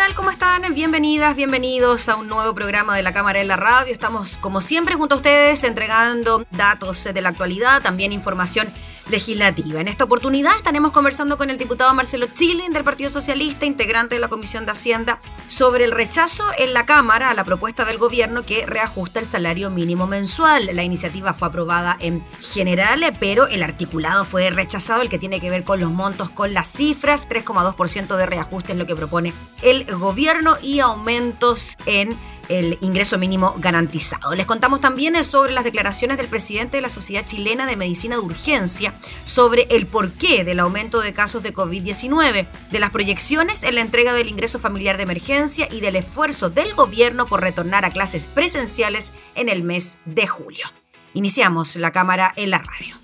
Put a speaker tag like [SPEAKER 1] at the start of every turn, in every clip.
[SPEAKER 1] Tal? ¿Cómo están? Bienvenidas, bienvenidos a un nuevo programa de la Cámara en la Radio. Estamos, como siempre, junto a ustedes entregando datos de la actualidad, también información legislativa. En esta oportunidad estaremos conversando con el diputado Marcelo Chilin del Partido Socialista, integrante de la Comisión de Hacienda, sobre el rechazo en la Cámara a la propuesta del gobierno que reajusta el salario mínimo mensual. La iniciativa fue aprobada en general, pero el articulado fue rechazado, el que tiene que ver con los montos, con las cifras, 3,2% de reajuste es lo que propone el gobierno y aumentos en el ingreso mínimo garantizado. Les contamos también sobre las declaraciones del presidente de la Sociedad Chilena de Medicina de Urgencia sobre el porqué del aumento de casos de COVID-19, de las proyecciones en la entrega del ingreso familiar de emergencia y del esfuerzo del gobierno por retornar a clases presenciales en el mes de julio. Iniciamos la cámara en la radio.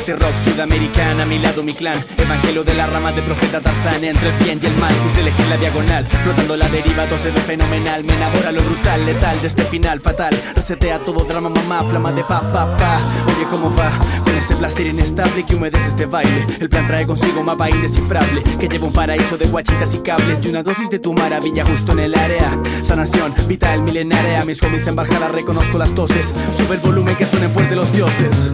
[SPEAKER 2] Este rock sudamericana, a mi lado mi clan. Evangelio de la rama de profeta Tarzán Entre el bien y el mal, quise elegir la diagonal. Flotando la deriva, se ve fenomenal. Me enamora lo brutal, letal de este final fatal. Resetea todo drama, mamá, flama de pa, pa, pa. Oye, ¿cómo va? Con este placer inestable que humedece este baile. El plan trae consigo un mapa indescifrable Que lleva un paraíso de guachitas y cables Y una dosis de tu maravilla justo en el área. Sanación, vital, milenaria. Mis homies en bajada reconozco las toses. Sube el volumen que suenen fuerte los dioses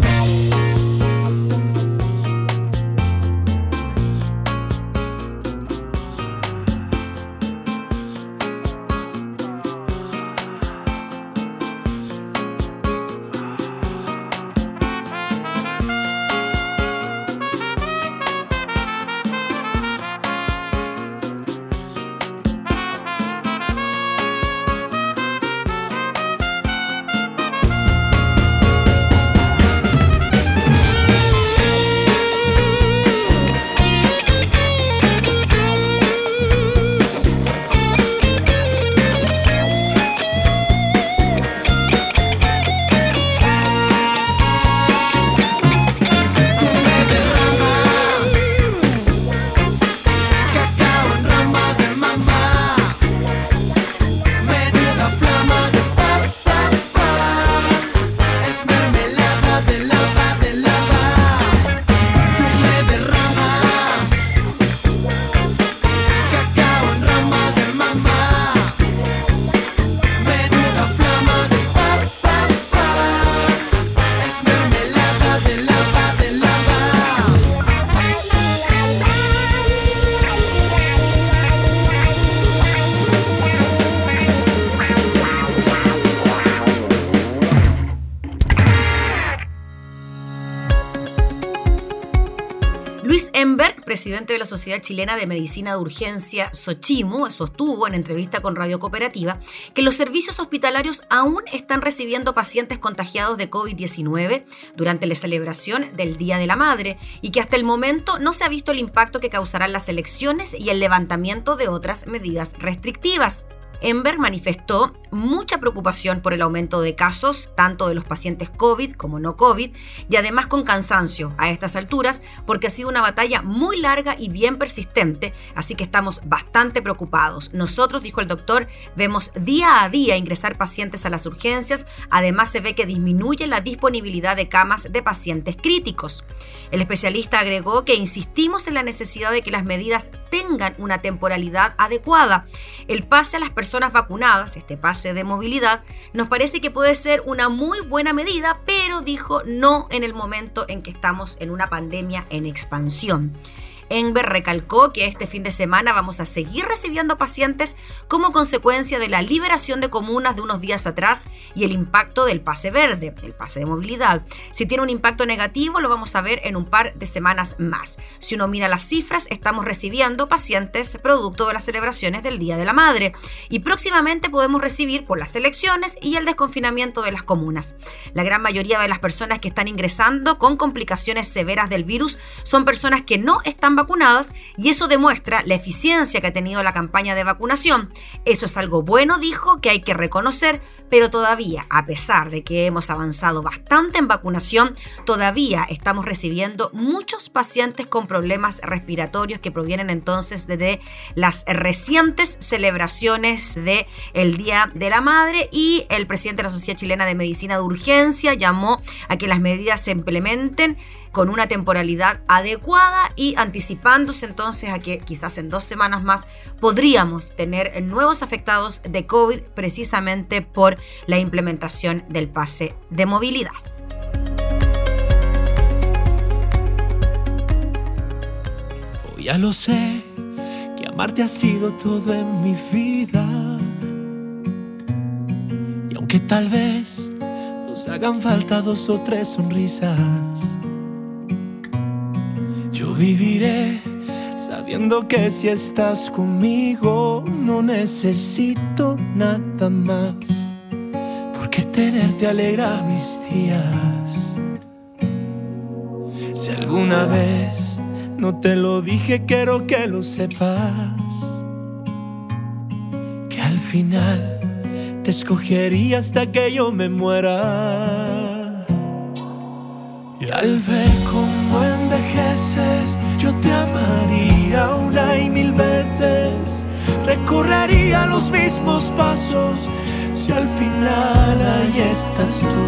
[SPEAKER 1] presidente de la Sociedad Chilena de Medicina de Urgencia, Sochimu, sostuvo en entrevista con Radio Cooperativa que los servicios hospitalarios aún están recibiendo pacientes contagiados de COVID-19 durante la celebración del Día de la Madre y que hasta el momento no se ha visto el impacto que causarán las elecciones y el levantamiento de otras medidas restrictivas. Enberg manifestó mucha preocupación por el aumento de casos, tanto de los pacientes COVID como no COVID, y además con cansancio a estas alturas, porque ha sido una batalla muy larga y bien persistente, así que estamos bastante preocupados. Nosotros, dijo el doctor, vemos día a día ingresar pacientes a las urgencias, además se ve que disminuye la disponibilidad de camas de pacientes críticos. El especialista agregó que insistimos en la necesidad de que las medidas tengan una temporalidad adecuada. El pase a las personas vacunadas, este pase de movilidad, nos parece que puede ser una muy buena medida, pero dijo no en el momento en que estamos en una pandemia en expansión. Enver recalcó que este fin de semana vamos a seguir recibiendo pacientes como consecuencia de la liberación de comunas de unos días atrás y el impacto del pase verde, el pase de movilidad. Si tiene un impacto negativo, lo vamos a ver en un par de semanas más. Si uno mira las cifras, estamos recibiendo pacientes producto de las celebraciones del Día de la Madre y próximamente podemos recibir por las elecciones y el desconfinamiento de las comunas. La gran mayoría de las personas que están ingresando con complicaciones severas del virus son personas que no están vacunadas y eso demuestra la eficiencia que ha tenido la campaña de vacunación. Eso es algo bueno, dijo, que hay que reconocer, pero todavía, a pesar de que hemos avanzado bastante en vacunación, todavía estamos recibiendo muchos pacientes con problemas respiratorios que provienen entonces de las recientes celebraciones del el Día de la Madre y el presidente de la Sociedad Chilena de Medicina de Urgencia llamó a que las medidas se implementen con una temporalidad adecuada y anticipándose entonces a que quizás en dos semanas más podríamos tener nuevos afectados de COVID precisamente por la implementación del pase de movilidad.
[SPEAKER 3] Hoy ya lo sé, que amarte ha sido todo en mi vida. Y aunque tal vez nos hagan falta dos o tres sonrisas viviré sabiendo que si estás conmigo no necesito nada más. Porque tenerte alegra mis días. Si alguna vez no te lo dije, quiero que lo sepas. Que al final te escogería hasta que yo me muera. Y al ver cómo envejeces, yo te amaría una y mil veces. Recorrería los mismos pasos si al final ahí estás tú.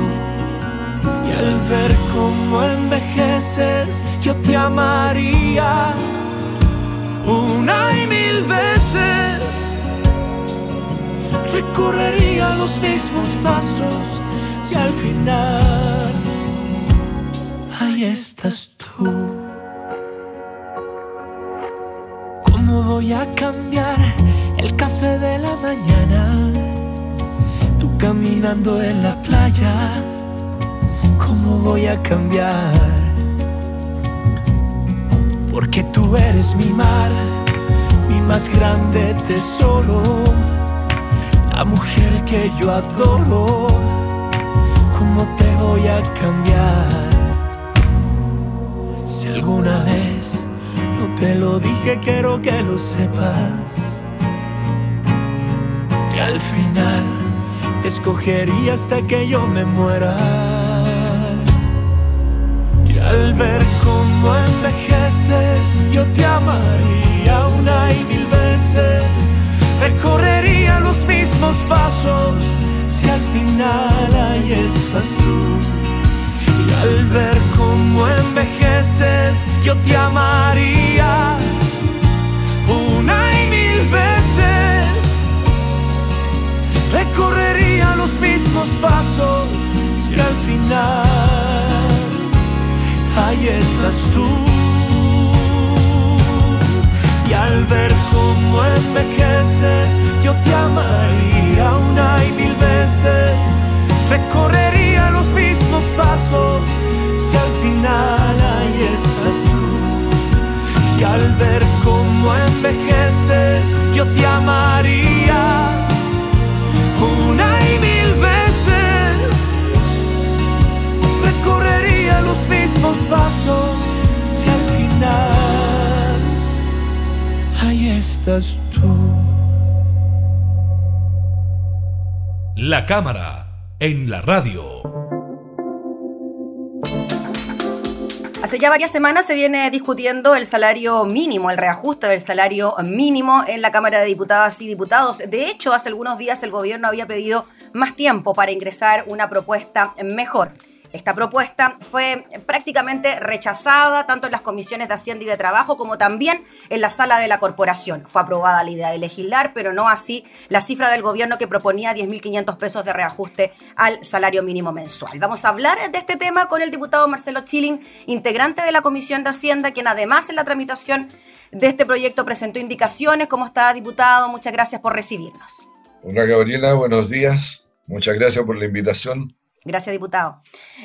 [SPEAKER 3] Y al ver cómo envejeces, yo te amaría una y mil veces. Recorrería los mismos pasos si al final estás tú. ¿Cómo voy a cambiar el café de la mañana? Tú caminando en la playa, ¿cómo voy a cambiar? Porque tú eres mi mar, mi más grande tesoro, la mujer que yo adoro. ¿Cómo te voy a cambiar? Alguna vez no te lo dije, quiero que lo sepas. Que al final te escogería hasta que yo me muera. Y al ver cómo envejeces, yo te amaría una y mil veces. Recorrería los mismos pasos si al final ahí estás tú al ver cómo envejeces, yo te amaría una y mil veces. Recorrería los mismos pasos si al final ahí estás tú. Y al ver cómo envejeces, yo te amaría una y mil veces recorrería los mismos pasos si al final ahí estás tú. Y al ver cómo envejeces, yo te amaría una y mil veces. Recorrería los mismos pasos si al final ahí estás tú.
[SPEAKER 4] La cámara en la radio.
[SPEAKER 1] Hace ya varias semanas se viene discutiendo el salario mínimo, el reajuste del salario mínimo en la Cámara de Diputadas y Diputados. De hecho, hace algunos días el gobierno había pedido más tiempo para ingresar una propuesta mejor. Esta propuesta fue prácticamente rechazada tanto en las comisiones de Hacienda y de Trabajo como también en la sala de la corporación. Fue aprobada la idea de legislar, pero no así la cifra del gobierno que proponía 10.500 pesos de reajuste al salario mínimo mensual. Vamos a hablar de este tema con el diputado Marcelo Chilling, integrante de la Comisión de Hacienda, quien además en la tramitación de este proyecto presentó indicaciones. ¿Cómo está, diputado? Muchas gracias por recibirnos.
[SPEAKER 5] Hola, Gabriela. Buenos días. Muchas gracias por la invitación.
[SPEAKER 1] Gracias, diputado.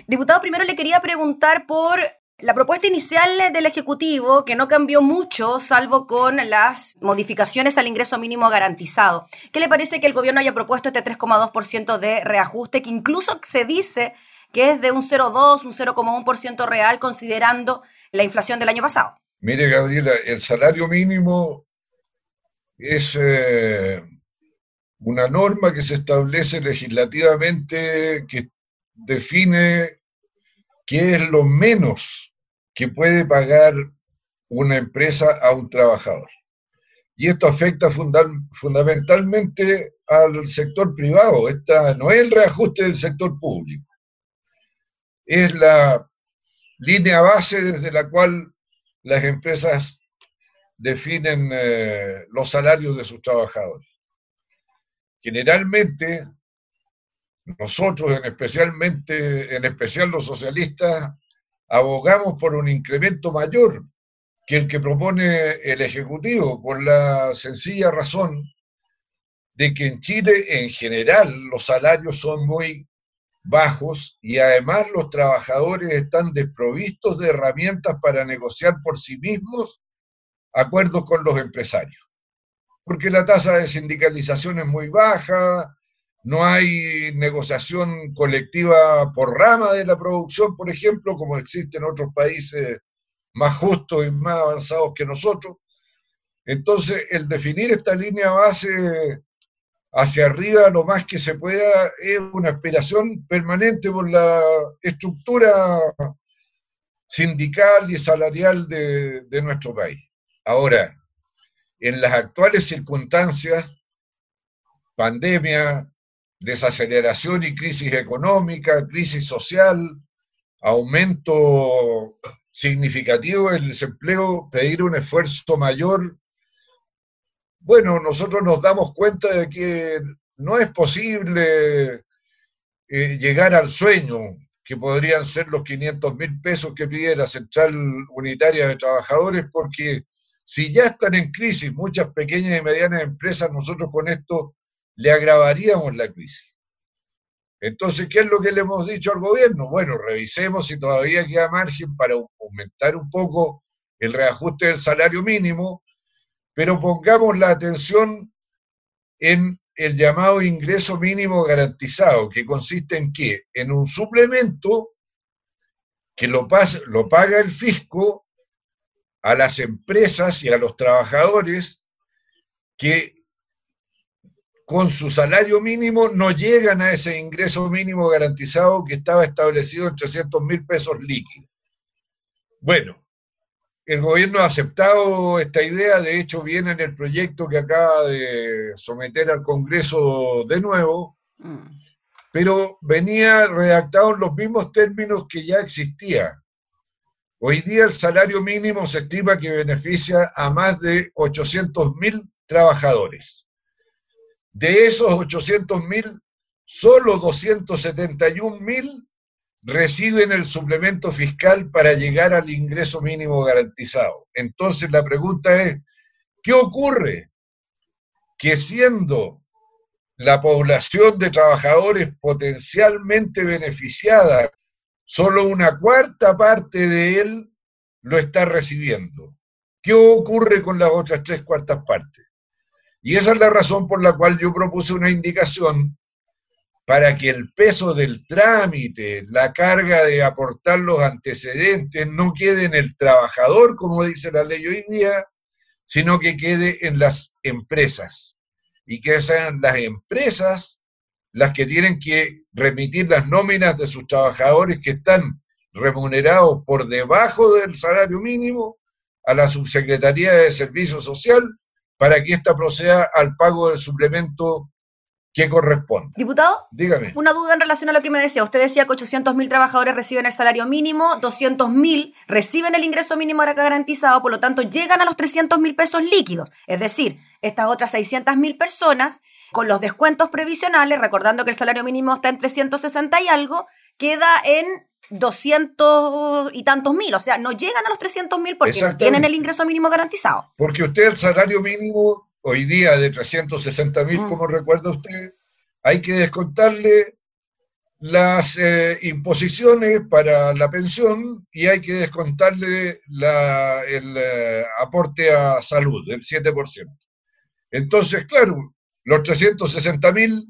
[SPEAKER 1] Diputado, primero le quería preguntar por la propuesta inicial del Ejecutivo, que no cambió mucho, salvo con las modificaciones al ingreso mínimo garantizado. ¿Qué le parece que el gobierno haya propuesto este 3,2% de reajuste, que incluso se dice que es de un 0,2, un 0,1% real, considerando la inflación del año pasado?
[SPEAKER 5] Mire, Gabriela, el salario mínimo es eh, una norma que se establece legislativamente que define qué es lo menos que puede pagar una empresa a un trabajador. Y esto afecta fundamentalmente al sector privado. Esta no es el reajuste del sector público. Es la línea base desde la cual las empresas definen eh, los salarios de sus trabajadores. Generalmente, nosotros, en, especialmente, en especial los socialistas, abogamos por un incremento mayor que el que propone el Ejecutivo, por la sencilla razón de que en Chile en general los salarios son muy bajos y además los trabajadores están desprovistos de herramientas para negociar por sí mismos acuerdos con los empresarios. Porque la tasa de sindicalización es muy baja, no hay negociación colectiva por rama de la producción, por ejemplo, como existe en otros países más justos y más avanzados que nosotros. Entonces, el definir esta línea base hacia arriba lo más que se pueda es una aspiración permanente por la estructura sindical y salarial de, de nuestro país. Ahora, en las actuales circunstancias, pandemia, desaceleración y crisis económica, crisis social, aumento significativo del desempleo, pedir un esfuerzo mayor. Bueno, nosotros nos damos cuenta de que no es posible eh, llegar al sueño, que podrían ser los 500 mil pesos que pide la Central Unitaria de Trabajadores, porque si ya están en crisis muchas pequeñas y medianas empresas, nosotros con esto le agravaríamos la crisis. Entonces, ¿qué es lo que le hemos dicho al gobierno? Bueno, revisemos si todavía queda margen para aumentar un poco el reajuste del salario mínimo, pero pongamos la atención en el llamado ingreso mínimo garantizado, que consiste en qué? En un suplemento que lo, lo paga el fisco a las empresas y a los trabajadores que con su salario mínimo no llegan a ese ingreso mínimo garantizado que estaba establecido en 300 mil pesos líquidos. Bueno, el gobierno ha aceptado esta idea, de hecho viene en el proyecto que acaba de someter al Congreso de nuevo, mm. pero venía redactado en los mismos términos que ya existía. Hoy día el salario mínimo se estima que beneficia a más de 800 mil trabajadores. De esos 800 mil, solo 271 mil reciben el suplemento fiscal para llegar al ingreso mínimo garantizado. Entonces la pregunta es, ¿qué ocurre? Que siendo la población de trabajadores potencialmente beneficiada, solo una cuarta parte de él lo está recibiendo. ¿Qué ocurre con las otras tres cuartas partes? Y esa es la razón por la cual yo propuse una indicación para que el peso del trámite, la carga de aportar los antecedentes, no quede en el trabajador, como dice la ley hoy día, sino que quede en las empresas. Y que sean las empresas las que tienen que remitir las nóminas de sus trabajadores que están remunerados por debajo del salario mínimo a la Subsecretaría de Servicio Social para que ésta proceda al pago del suplemento que corresponde.
[SPEAKER 1] Diputado,
[SPEAKER 5] dígame.
[SPEAKER 1] Una duda en relación a lo que me decía. Usted decía que 800.000 trabajadores reciben el salario mínimo, 200.000 reciben el ingreso mínimo garantizado, por lo tanto llegan a los 300.000 pesos líquidos. Es decir, estas otras 600.000 personas, con los descuentos previsionales, recordando que el salario mínimo está en 360 y algo, queda en 200 y tantos mil, o sea, no llegan a los 300 mil porque no tienen el ingreso mínimo garantizado.
[SPEAKER 5] Porque usted el salario mínimo hoy día de 360 mil, como recuerda usted, hay que descontarle las eh, imposiciones para la pensión y hay que descontarle la, el eh, aporte a salud, del 7%. Entonces, claro, los 360 mil,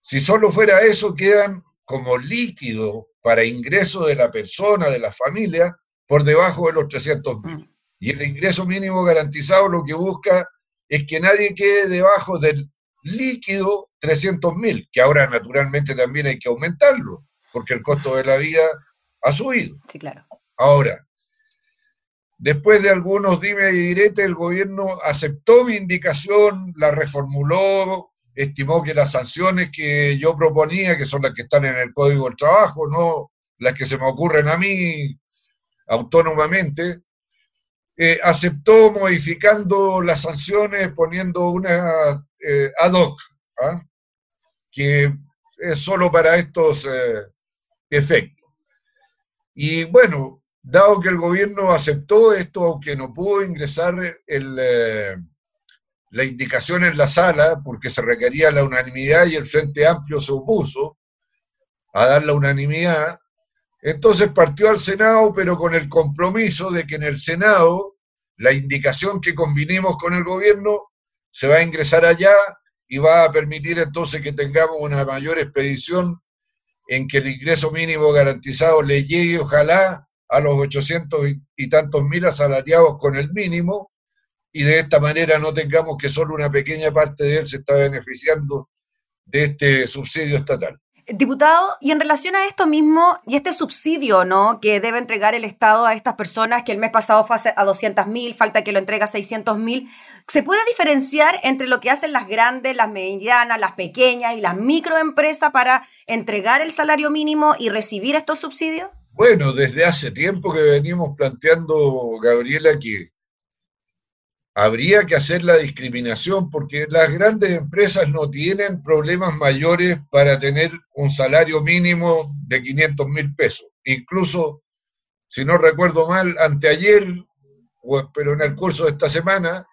[SPEAKER 5] si solo fuera eso, quedan como líquido para ingreso de la persona, de la familia, por debajo de los 300 mil. Mm. Y el ingreso mínimo garantizado lo que busca es que nadie quede debajo del líquido 300 mil, que ahora naturalmente también hay que aumentarlo, porque el costo de la vida ha subido.
[SPEAKER 1] Sí, claro.
[SPEAKER 5] Ahora, después de algunos dime y direte, el gobierno aceptó mi indicación, la reformuló, estimó que las sanciones que yo proponía, que son las que están en el Código del Trabajo, no las que se me ocurren a mí autónomamente, eh, aceptó modificando las sanciones poniendo una eh, ad hoc, ¿ah? que es solo para estos eh, efectos. Y bueno, dado que el gobierno aceptó esto, aunque no pudo ingresar la indicación en la sala, porque se requería la unanimidad y el Frente Amplio se opuso a dar la unanimidad, entonces partió al Senado, pero con el compromiso de que en el Senado la indicación que combinemos con el gobierno se va a ingresar allá y va a permitir entonces que tengamos una mayor expedición en que el ingreso mínimo garantizado le llegue, ojalá, a los 800 y tantos mil asalariados con el mínimo, y de esta manera no tengamos que solo una pequeña parte de él se está beneficiando de este subsidio estatal.
[SPEAKER 1] Diputado, y en relación a esto mismo y este subsidio ¿no? que debe entregar el Estado a estas personas, que el mes pasado fue a 200 mil, falta que lo entregue a 600 mil, ¿se puede diferenciar entre lo que hacen las grandes, las medianas, las pequeñas y las microempresas para entregar el salario mínimo y recibir estos subsidios?
[SPEAKER 5] Bueno, desde hace tiempo que venimos planteando, Gabriela, que habría que hacer la discriminación porque las grandes empresas no tienen problemas mayores para tener un salario mínimo de 500 mil pesos. Incluso, si no recuerdo mal, anteayer, pero en el curso de esta semana,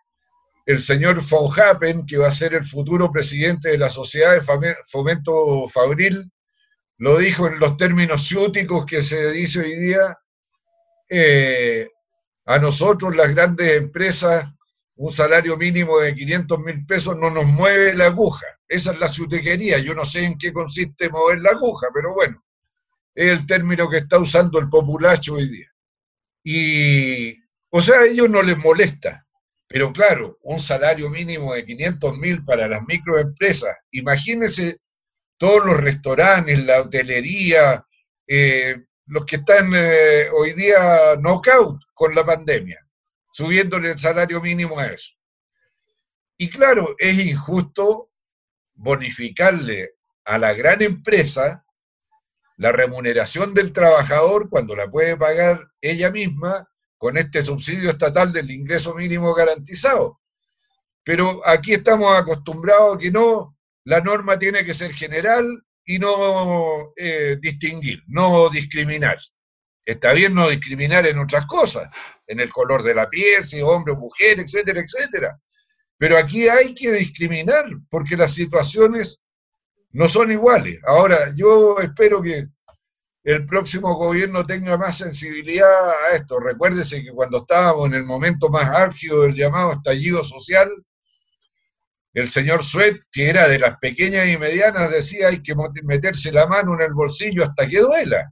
[SPEAKER 5] el señor von Happen, que va a ser el futuro presidente de la Sociedad de Fomento Fabril, lo dijo en los términos ciúticos que se dice hoy día, eh, a nosotros las grandes empresas un salario mínimo de 500 mil pesos no nos mueve la aguja. Esa es la ciutequería. Yo no sé en qué consiste mover la aguja, pero bueno, es el término que está usando el populacho hoy día. Y, o sea, a ellos no les molesta. Pero claro, un salario mínimo de 500 mil para las microempresas. Imagínense todos los restaurantes, la hotelería, eh, los que están eh, hoy día knockout con la pandemia subiéndole el salario mínimo a eso. Y claro, es injusto bonificarle a la gran empresa la remuneración del trabajador cuando la puede pagar ella misma con este subsidio estatal del ingreso mínimo garantizado. Pero aquí estamos acostumbrados a que no, la norma tiene que ser general y no eh, distinguir, no discriminar. Está bien no discriminar en otras cosas, en el color de la piel, si hombre o mujer, etcétera, etcétera. Pero aquí hay que discriminar porque las situaciones no son iguales. Ahora, yo espero que el próximo gobierno tenga más sensibilidad a esto. Recuérdese que cuando estábamos en el momento más álgido del llamado estallido social, el señor Suet, que era de las pequeñas y medianas, decía hay que meterse la mano en el bolsillo hasta que duela.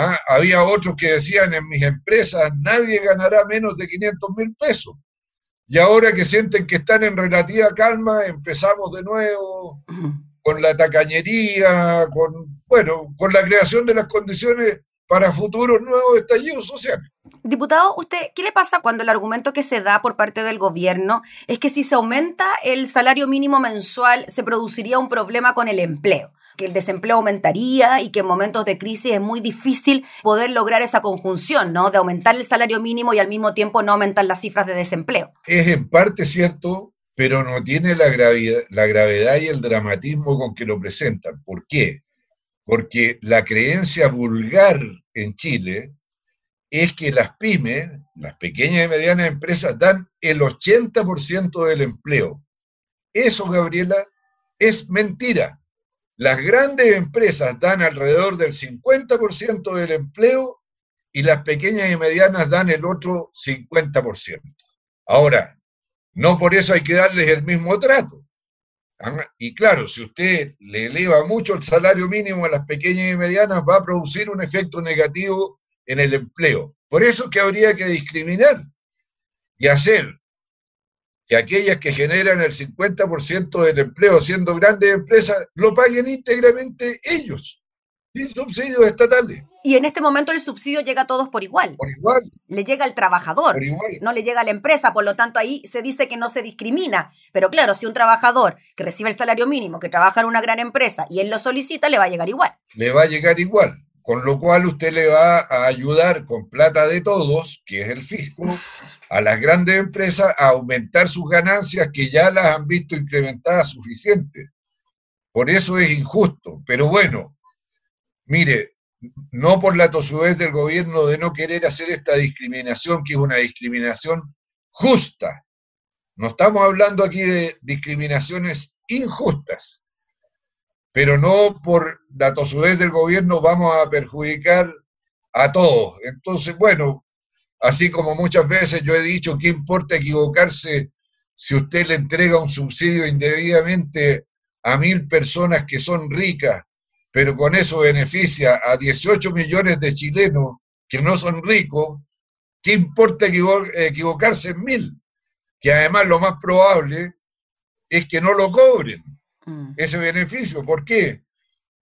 [SPEAKER 5] ¿Ah? Había otros que decían en mis empresas, nadie ganará menos de 500 mil pesos. Y ahora que sienten que están en relativa calma, empezamos de nuevo con la tacañería, con, bueno, con la creación de las condiciones para futuros nuevos estallidos sociales.
[SPEAKER 1] Diputado, ¿usted qué le pasa cuando el argumento que se da por parte del gobierno es que si se aumenta el salario mínimo mensual se produciría un problema con el empleo? Que el desempleo aumentaría y que en momentos de crisis es muy difícil poder lograr esa conjunción, ¿no? De aumentar el salario mínimo y al mismo tiempo no aumentar las cifras de desempleo.
[SPEAKER 5] Es en parte cierto, pero no tiene la gravedad, la gravedad y el dramatismo con que lo presentan. ¿Por qué? Porque la creencia vulgar en Chile es que las pymes, las pequeñas y medianas empresas, dan el 80% del empleo. Eso, Gabriela, es mentira. Las grandes empresas dan alrededor del 50% del empleo y las pequeñas y medianas dan el otro 50%. Ahora, no por eso hay que darles el mismo trato. ¿ah? Y claro, si usted le eleva mucho el salario mínimo a las pequeñas y medianas, va a producir un efecto negativo en el empleo. Por eso es que habría que discriminar y hacer que aquellas que generan el 50% del empleo siendo grandes empresas lo paguen íntegramente ellos, sin subsidios estatales.
[SPEAKER 1] Y en este momento el subsidio llega a todos por igual.
[SPEAKER 5] Por igual.
[SPEAKER 1] Le llega al trabajador,
[SPEAKER 5] por igual.
[SPEAKER 1] no le llega a la empresa, por lo tanto ahí se dice que no se discrimina. Pero claro, si un trabajador que recibe el salario mínimo, que trabaja en una gran empresa y él lo solicita, le va a llegar igual.
[SPEAKER 5] Le va a llegar igual. Con lo cual usted le va a ayudar con plata de todos, que es el fisco, a las grandes empresas a aumentar sus ganancias que ya las han visto incrementadas suficientes. Por eso es injusto. Pero bueno, mire, no por la tosudez del gobierno de no querer hacer esta discriminación, que es una discriminación justa. No estamos hablando aquí de discriminaciones injustas, pero no por la tosudez del gobierno vamos a perjudicar a todos. Entonces, bueno, Así como muchas veces yo he dicho, ¿qué importa equivocarse si usted le entrega un subsidio indebidamente a mil personas que son ricas, pero con eso beneficia a 18 millones de chilenos que no son ricos? ¿Qué importa equivocarse en mil? Que además lo más probable es que no lo cobren mm. ese beneficio. ¿Por qué?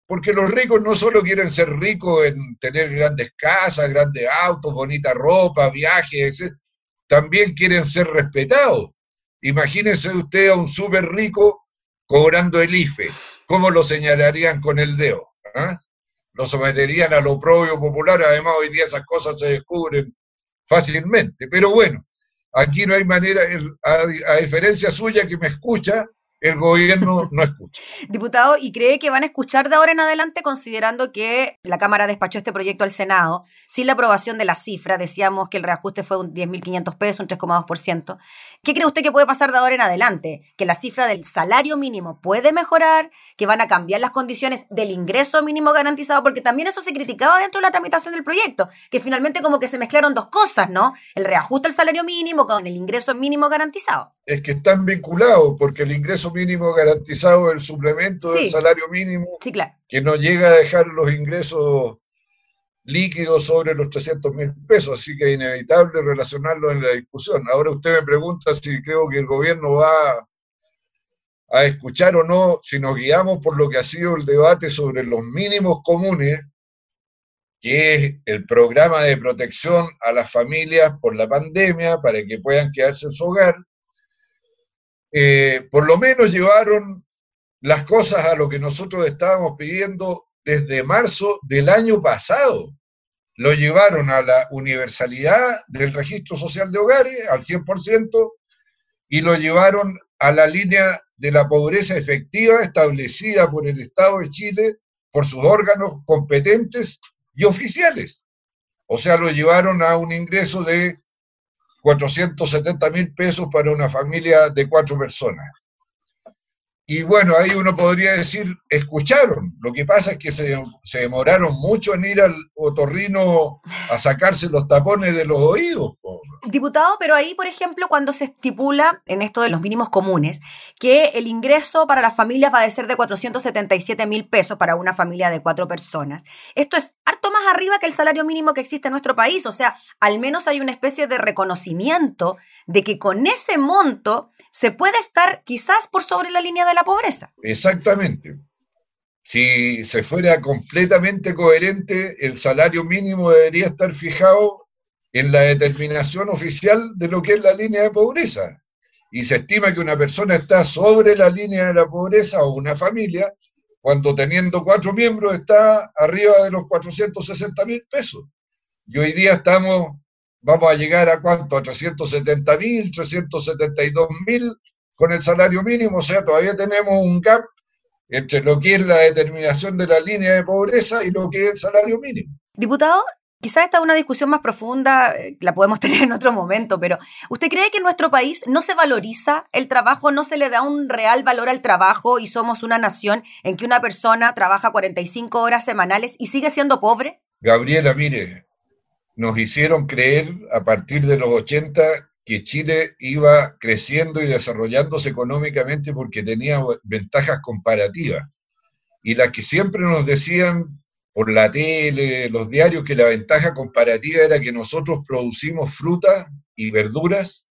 [SPEAKER 5] Porque los ricos no solo quieren ser ricos en tener grandes casas, grandes autos, bonita ropa, viajes, etc. También quieren ser respetados. Imagínense usted a un súper rico cobrando el IFE. ¿Cómo lo señalarían con el dedo? ¿Ah? Lo someterían a lo propio popular. Además, hoy día esas cosas se descubren fácilmente. Pero bueno, aquí no hay manera, a diferencia suya que me escucha, el gobierno no escucha.
[SPEAKER 1] Diputado, ¿y cree que van a escuchar de ahora en adelante considerando que la Cámara despachó este proyecto al Senado sin la aprobación de la cifra? Decíamos que el reajuste fue un 10.500 pesos, un 3,2%. ¿Qué cree usted que puede pasar de ahora en adelante? ¿Que la cifra del salario mínimo puede mejorar? ¿Que van a cambiar las condiciones del ingreso mínimo garantizado? Porque también eso se criticaba dentro de la tramitación del proyecto, que finalmente como que se mezclaron dos cosas, ¿no? El reajuste del salario mínimo con el ingreso mínimo garantizado.
[SPEAKER 5] Es que están vinculados porque el ingreso mínimo garantizado el suplemento del salario mínimo, que no llega a dejar los ingresos líquidos sobre los 300 mil pesos, así que es inevitable relacionarlo en la discusión. Ahora usted me pregunta si creo que el gobierno va a escuchar o no, si nos guiamos por lo que ha sido el debate sobre los mínimos comunes, que es el programa de protección a las familias por la pandemia para que puedan quedarse en su hogar, eh, por lo menos llevaron las cosas a lo que nosotros estábamos pidiendo desde marzo del año pasado. Lo llevaron a la universalidad del registro social de hogares, al 100%, y lo llevaron a la línea de la pobreza efectiva establecida por el Estado de Chile, por sus órganos competentes y oficiales. O sea, lo llevaron a un ingreso de 470 mil pesos para una familia de cuatro personas. Y bueno, ahí uno podría decir, escucharon. Lo que pasa es que se, se, demoraron mucho en ir al otorrino a sacarse los tapones de los oídos.
[SPEAKER 1] Diputado, pero ahí, por ejemplo, cuando se estipula en esto de los mínimos comunes, que el ingreso para las familias va a ser de 477 mil pesos para una familia de cuatro personas. Esto es harto más arriba que el salario mínimo que existe en nuestro país. O sea, al menos hay una especie de reconocimiento de que con ese monto se puede estar quizás por sobre la línea de la pobreza.
[SPEAKER 5] Exactamente. Si se fuera completamente coherente, el salario mínimo debería estar fijado en la determinación oficial de lo que es la línea de pobreza. Y se estima que una persona está sobre la línea de la pobreza o una familia cuando teniendo cuatro miembros está arriba de los 460 mil pesos. Y hoy día estamos, vamos a llegar a cuánto, a 370 mil, 372 mil con el salario mínimo, o sea, todavía tenemos un gap entre lo que es la determinación de la línea de pobreza y lo que es el salario mínimo.
[SPEAKER 1] Diputado, quizás esta es una discusión más profunda, eh, la podemos tener en otro momento, pero ¿usted cree que en nuestro país no se valoriza el trabajo, no se le da un real valor al trabajo y somos una nación en que una persona trabaja 45 horas semanales y sigue siendo pobre?
[SPEAKER 5] Gabriela, mire, nos hicieron creer a partir de los 80 que Chile iba creciendo y desarrollándose económicamente porque tenía ventajas comparativas. Y las que siempre nos decían por la tele, los diarios, que la ventaja comparativa era que nosotros producimos fruta y verduras,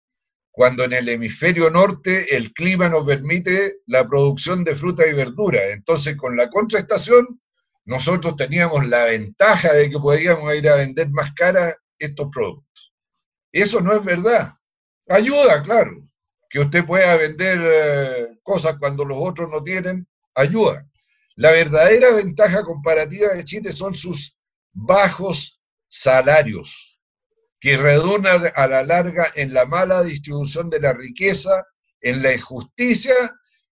[SPEAKER 5] cuando en el hemisferio norte el clima nos permite la producción de fruta y verdura. Entonces, con la contraestación, nosotros teníamos la ventaja de que podíamos ir a vender más cara estos productos. Eso no es verdad. Ayuda, claro. Que usted pueda vender eh, cosas cuando los otros no tienen, ayuda. La verdadera ventaja comparativa de Chile son sus bajos salarios, que redundan a la larga en la mala distribución de la riqueza, en la injusticia,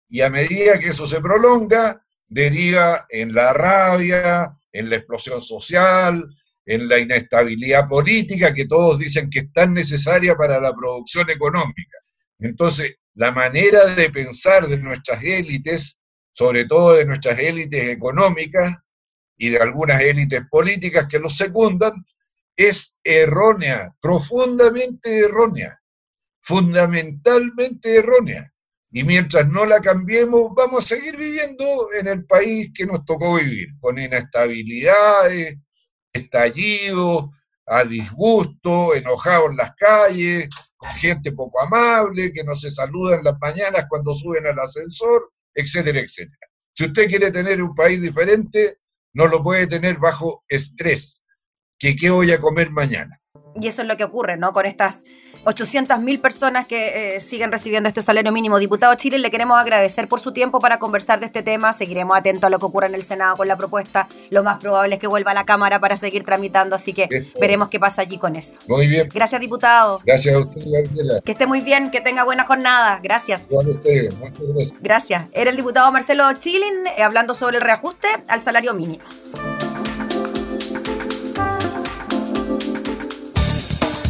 [SPEAKER 5] y a medida que eso se prolonga, deriva en la rabia, en la explosión social, en la inestabilidad política que todos dicen que es tan necesaria para la producción económica. Entonces, la manera de pensar de nuestras élites, sobre todo de nuestras élites económicas y de algunas élites políticas que los secundan, es errónea, profundamente errónea, fundamentalmente errónea. Y mientras no la cambiemos, vamos a seguir viviendo en el país que nos tocó vivir, con inestabilidades, estallido, a disgusto, enojado en las calles, con gente poco amable, que no se saluda en las mañanas cuando suben al ascensor, etcétera, etcétera. Si usted quiere tener un país diferente, no lo puede tener bajo estrés, que qué voy a comer mañana.
[SPEAKER 1] Y eso es lo que ocurre, ¿no? Con estas 800.000 personas que eh, siguen recibiendo este salario mínimo. Diputado Chile, le queremos agradecer por su tiempo para conversar de este tema. Seguiremos atentos a lo que ocurra en el Senado con la propuesta. Lo más probable es que vuelva a la Cámara para seguir tramitando, así que veremos qué pasa allí con eso.
[SPEAKER 5] Muy bien.
[SPEAKER 1] Gracias, diputado.
[SPEAKER 5] Gracias a usted, Gabriela.
[SPEAKER 1] Que esté muy bien, que tenga buena jornada. Gracias.
[SPEAKER 5] Usted. Muchas gracias.
[SPEAKER 1] Gracias. Era el diputado Marcelo Chilin eh, hablando sobre el reajuste al salario mínimo.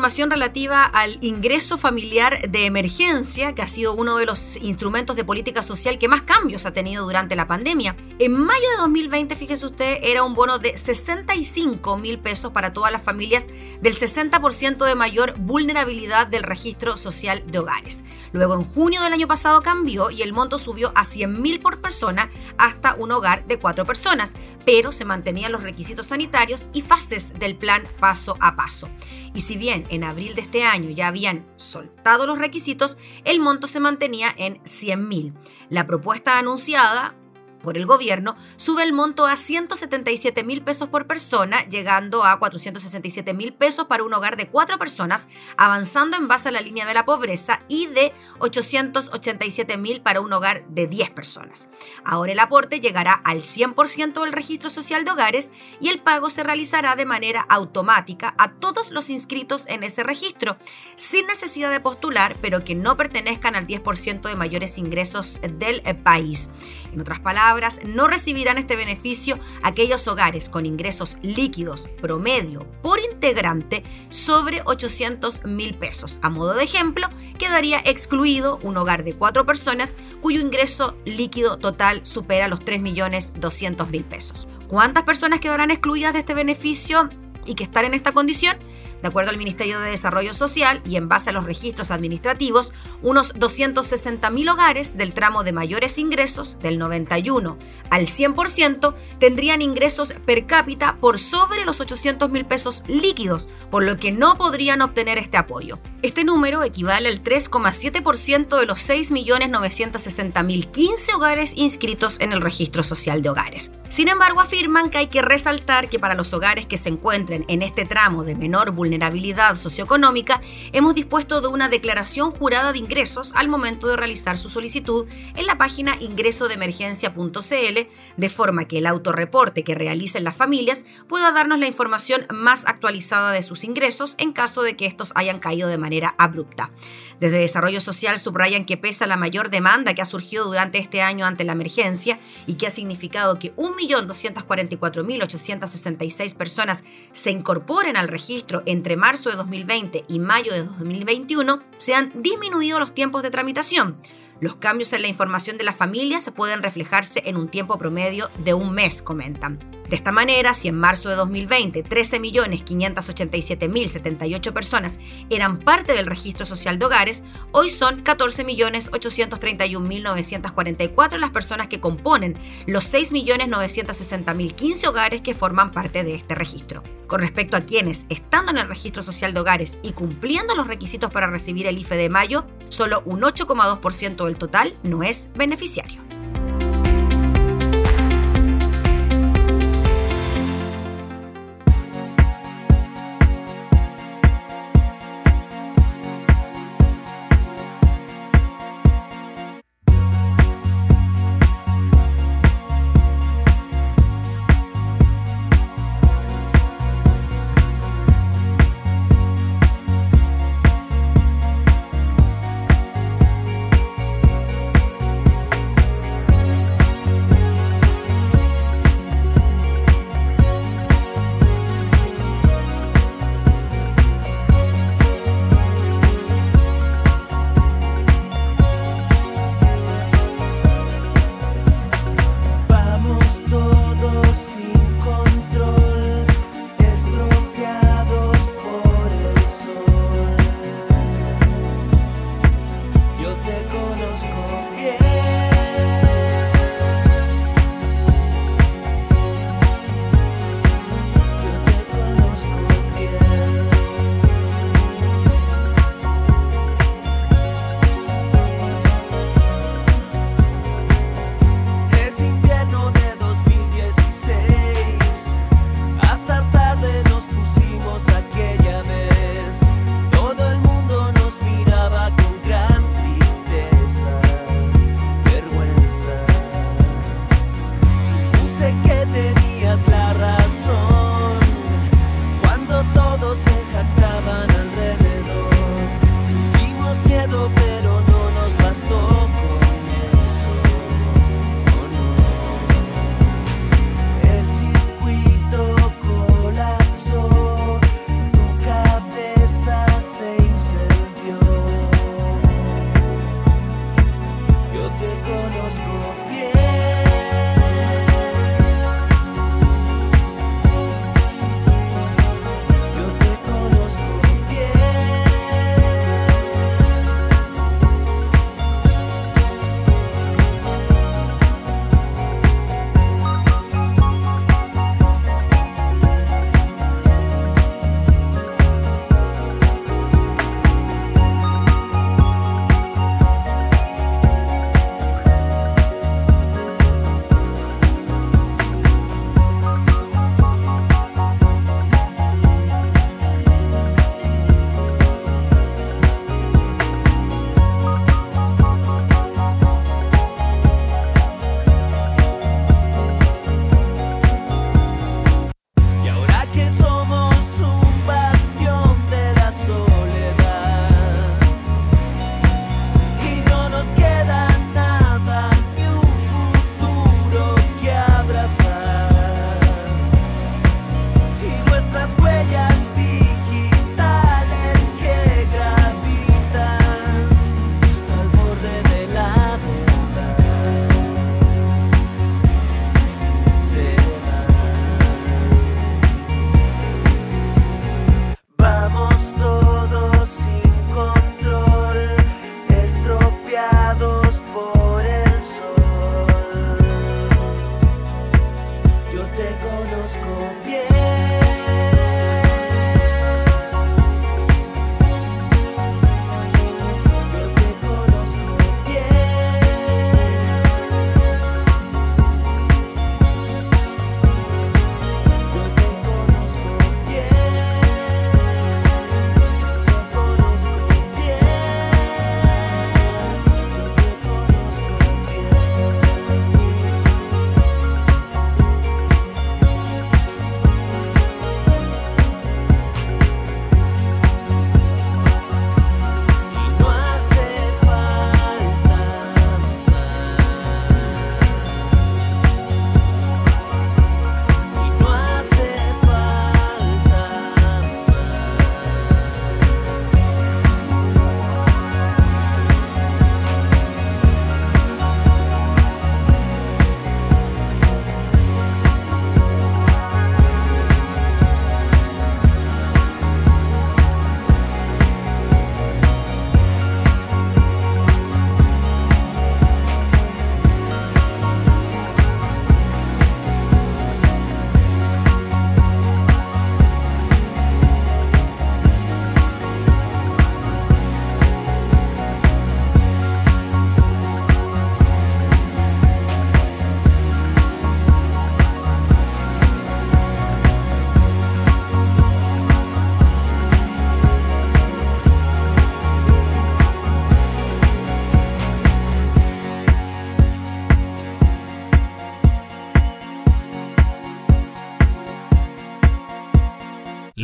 [SPEAKER 1] Información relativa al ingreso familiar de emergencia, que ha sido uno de los instrumentos de política social que más cambios ha tenido durante la pandemia. En mayo de 2020, fíjese usted, era un bono de 65 mil pesos para todas las familias del 60% de mayor vulnerabilidad del registro social de hogares. Luego, en junio del año pasado cambió y el monto subió a 100 mil por persona hasta un hogar de cuatro personas, pero se mantenían los requisitos sanitarios y fases del plan paso a paso. Y si bien en abril de este año ya habían soltado los requisitos, el monto se mantenía en 100 mil. La propuesta anunciada por el gobierno, sube el monto a 177 mil pesos por persona, llegando a 467 mil pesos para un hogar de cuatro personas, avanzando en base a la línea de la pobreza, y de 887 mil para un hogar de 10 personas. Ahora el aporte llegará al 100% del registro social de hogares y el pago se realizará de manera automática a todos los inscritos en ese registro, sin necesidad de postular, pero que no pertenezcan al 10% de mayores ingresos del país. En otras palabras, no recibirán este beneficio aquellos hogares con ingresos líquidos promedio por integrante sobre 800 mil pesos. A modo de ejemplo, quedaría excluido un hogar de cuatro personas cuyo ingreso líquido total supera los 3 millones 200 mil pesos. ¿Cuántas personas quedarán excluidas de este beneficio y que están en esta condición? De acuerdo al Ministerio de Desarrollo Social y en base a los registros administrativos, unos 260.000 hogares del tramo de mayores ingresos, del 91 al 100%, tendrían ingresos per cápita por sobre los 800.000 pesos líquidos, por lo que no podrían obtener este apoyo. Este número equivale al 3,7% de los 6.960.015 hogares inscritos en el registro social de hogares. Sin embargo, afirman que hay que resaltar que para los hogares que se encuentren en este tramo de menor vulnerabilidad, socioeconómica, hemos dispuesto de una declaración jurada de ingresos al momento de realizar su solicitud en la página ingresodemergencia.cl, de forma que el autorreporte que realicen las familias pueda darnos la información más actualizada de sus ingresos en caso de que estos hayan caído de manera abrupta. Desde Desarrollo Social subrayan que pesa la mayor demanda que ha surgido durante este año ante la emergencia y que ha significado que 1.244.866 personas se incorporen al registro entre marzo de 2020 y mayo de 2021, se han disminuido los tiempos de tramitación los cambios en la información de las familias pueden reflejarse en un tiempo promedio de un mes, comentan. De esta manera, si en marzo de 2020 13.587.078 personas eran parte del registro social de hogares, hoy son 14.831.944 las personas que componen los 6.960.015 hogares que forman parte de este registro. Con respecto a quienes, estando en el registro social de hogares y cumpliendo los requisitos para recibir el IFE de mayo, solo un 8,2% el total no es beneficiario.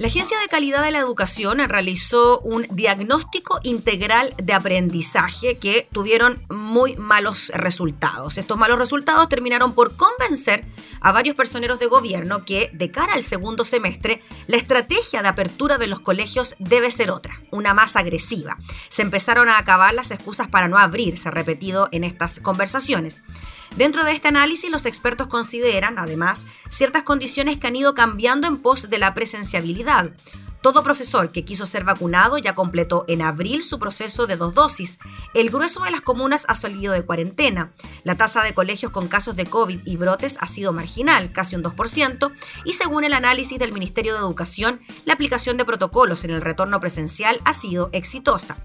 [SPEAKER 1] La Agencia de Calidad de la Educación realizó un diagnóstico integral de aprendizaje que tuvieron muy malos resultados. Estos malos resultados terminaron por convencer a varios personeros de gobierno que, de cara al segundo semestre, la estrategia de apertura de los colegios debe ser otra, una más agresiva. Se empezaron a acabar las excusas para no abrirse, repetido en estas conversaciones. Dentro de este análisis, los expertos consideran, además, ciertas condiciones que han ido cambiando en pos de la presenciabilidad. Todo profesor que quiso ser vacunado ya completó en abril su proceso de dos dosis. El grueso de las comunas ha salido de cuarentena. La tasa de colegios con casos de COVID y brotes ha sido marginal, casi un 2%, y según el análisis del Ministerio de Educación, la aplicación de protocolos en el retorno presencial ha sido exitosa.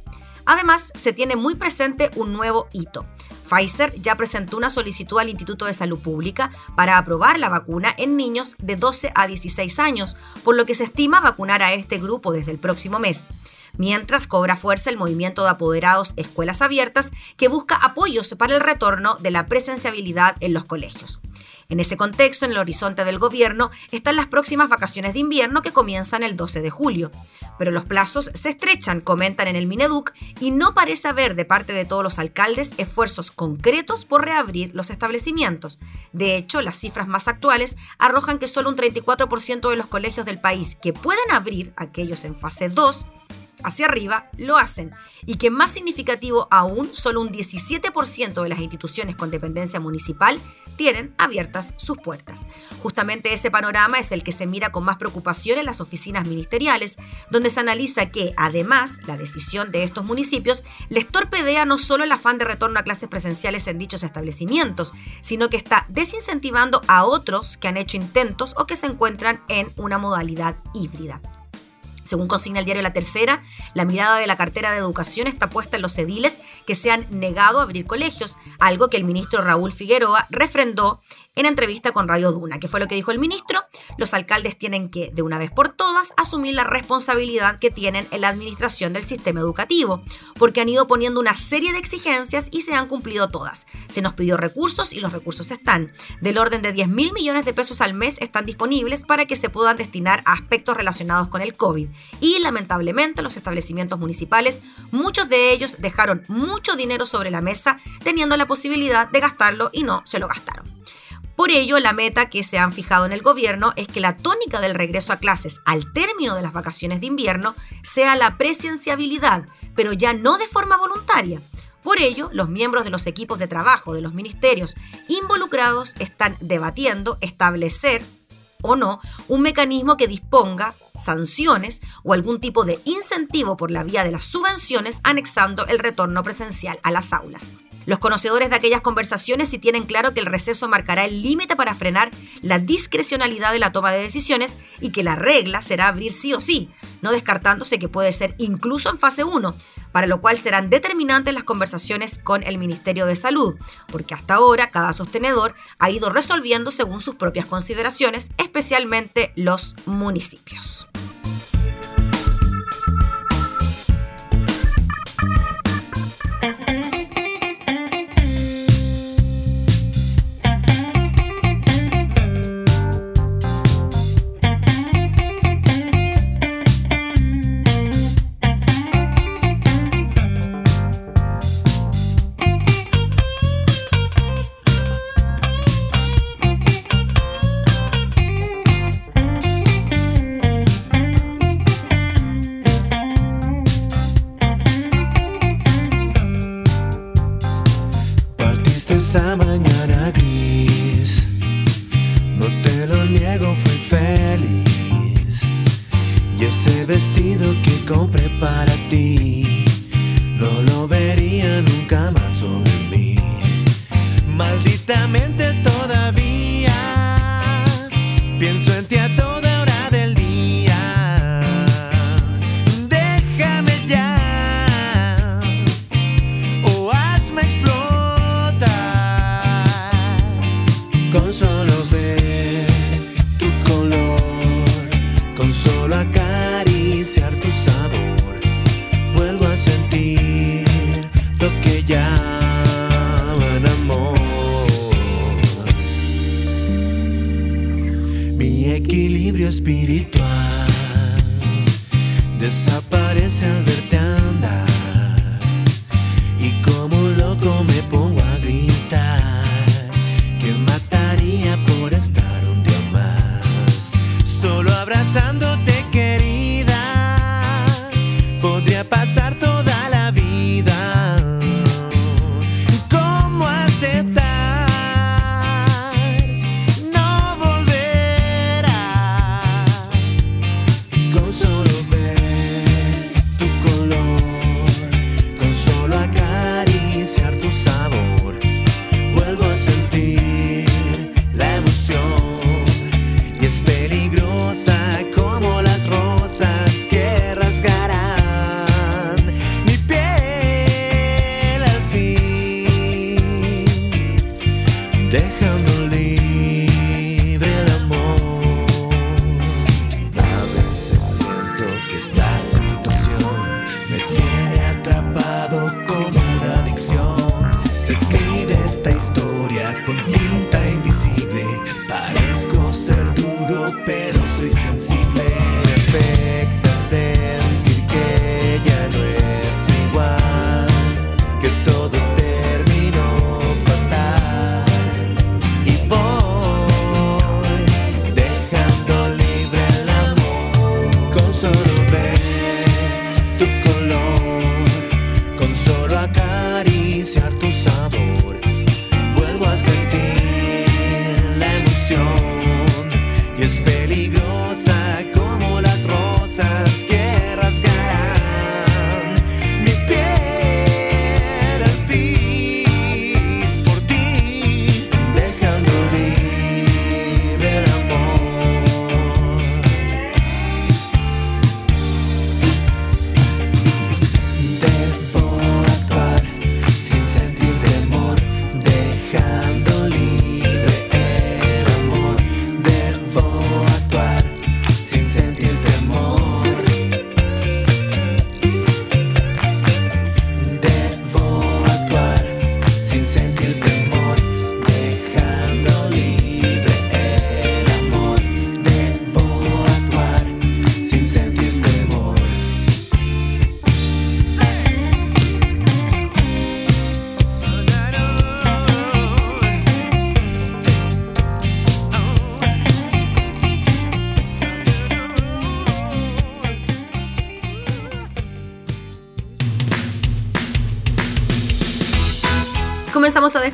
[SPEAKER 1] Además, se tiene muy presente un nuevo hito. Pfizer ya presentó una solicitud al Instituto de Salud Pública para aprobar la vacuna en niños de 12 a 16 años, por lo que se estima vacunar a este grupo desde el próximo mes mientras cobra fuerza el movimiento de apoderados Escuelas Abiertas que busca apoyos para el retorno de la presenciabilidad en los colegios. En ese contexto, en el horizonte del gobierno, están las próximas vacaciones de invierno que comienzan el 12 de julio. Pero los plazos se estrechan, comentan en el Mineduc, y no parece haber de parte de todos los alcaldes esfuerzos concretos por reabrir los establecimientos. De hecho, las cifras más actuales arrojan que solo un 34% de los colegios del país que pueden abrir, aquellos en fase 2, hacia arriba lo hacen y que más significativo aún, solo un 17% de las instituciones con dependencia municipal tienen abiertas sus puertas. Justamente ese panorama es el que se mira con más preocupación en las oficinas ministeriales, donde se analiza que, además, la decisión de estos municipios les torpedea no solo el afán de retorno a clases presenciales en dichos establecimientos, sino que está desincentivando a otros que han hecho intentos o que se encuentran en una modalidad híbrida. Según consigna el diario La Tercera, la mirada de la cartera de educación está puesta en los ediles que se han negado a abrir colegios, algo que el ministro Raúl Figueroa refrendó en entrevista con Radio Duna, que fue lo que dijo el ministro, los alcaldes tienen que, de una vez por todas, asumir la responsabilidad que tienen en la administración del sistema educativo, porque han ido poniendo una serie de exigencias y se han cumplido todas. Se nos pidió recursos y los recursos están. Del orden de 10 mil millones de pesos al mes están disponibles para que se puedan destinar a aspectos relacionados con el COVID. Y lamentablemente los establecimientos municipales, muchos de ellos dejaron mucho dinero sobre la mesa teniendo la posibilidad de gastarlo y no se lo gastaron. Por ello, la meta que se han fijado en el gobierno es que la tónica del regreso a clases al término de las vacaciones de invierno sea la presenciabilidad, pero ya no de forma voluntaria. Por ello, los miembros de los equipos de trabajo de los ministerios involucrados están debatiendo establecer o no un mecanismo que disponga sanciones o algún tipo de incentivo por la vía de las subvenciones anexando el retorno presencial a las aulas. Los conocedores de aquellas conversaciones sí tienen claro que el receso marcará el límite para frenar la discrecionalidad de la toma de decisiones y que la regla será abrir sí o sí, no descartándose que puede ser incluso en fase 1, para lo cual serán determinantes las conversaciones con el Ministerio de Salud, porque hasta ahora cada sostenedor ha ido resolviendo según sus propias consideraciones, especialmente los municipios. viste esa
[SPEAKER 3] mañana gris. No te lo niego, fui feliz. Y ese vestido que compré para ti, no lo vería nunca más sobre mí. Maldito